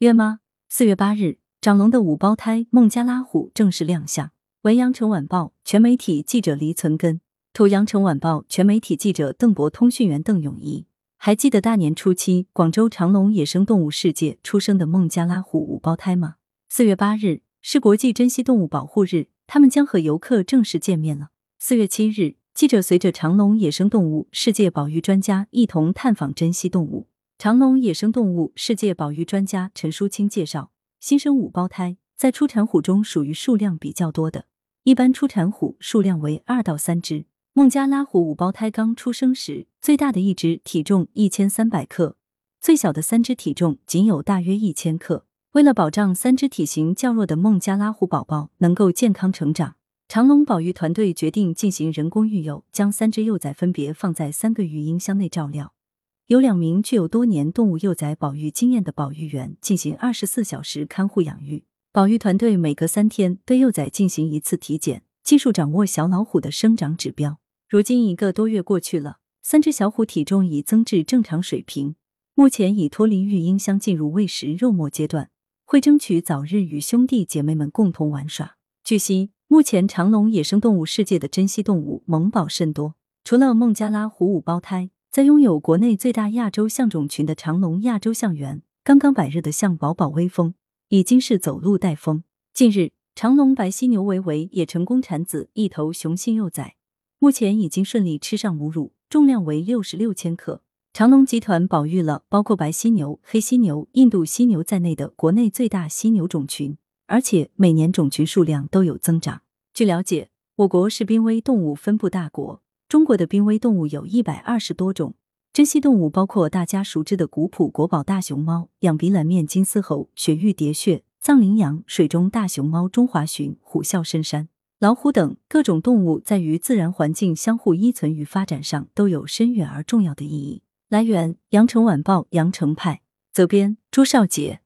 约吗？四月八日，长隆的五胞胎孟加拉虎正式亮相。文阳城晚报全媒体记者黎存根，图阳城晚报全媒体记者邓博，通讯员邓永怡。还记得大年初七广州长隆野生动物世界出生的孟加拉虎五胞胎吗？四月八日是国际珍稀动物保护日，他们将和游客正式见面了。四月七日，记者随着长隆野生动物世界保育专家一同探访珍稀动物。长隆野生动物世界保育专家陈淑清介绍，新生五胞胎在出产虎中属于数量比较多的，一般出产虎数量为二到三只。孟加拉虎五胞胎刚出生时，最大的一只体重一千三百克，最小的三只体重仅有大约一千克。为了保障三只体型较弱的孟加拉虎宝宝能够健康成长，长隆保育团队决定进行人工育幼，将三只幼崽分别放在三个育婴箱内照料。有两名具有多年动物幼崽保育经验的保育员进行二十四小时看护养育。保育团队每隔三天对幼崽进行一次体检，技术掌握小老虎的生长指标。如今一个多月过去了，三只小虎体重已增至正常水平，目前已脱离育婴箱，进入喂食肉末阶段，会争取早日与兄弟姐妹们共同玩耍。据悉，目前长隆野生动物世界的珍稀动物萌宝甚多，除了孟加拉虎五胞胎。在拥有国内最大亚洲象种群的长隆亚洲象园，刚刚百日的象宝宝威风已经是走路带风。近日，长隆白犀牛维维也成功产子一头雄性幼崽，目前已经顺利吃上母乳，重量为六十六千克。长隆集团保育了包括白犀牛、黑犀牛、印度犀牛在内的国内最大犀牛种群，而且每年种群数量都有增长。据了解，我国是濒危动物分布大国。中国的濒危动物有一百二十多种，珍稀动物包括大家熟知的古朴国宝大熊猫、仰鼻蓝面金丝猴、雪域喋血、藏羚羊、水中大熊猫、中华鲟、虎啸深山、老虎等各种动物，在与自然环境相互依存与发展上都有深远而重要的意义。来源：羊城晚报羊城派，责编：朱少杰。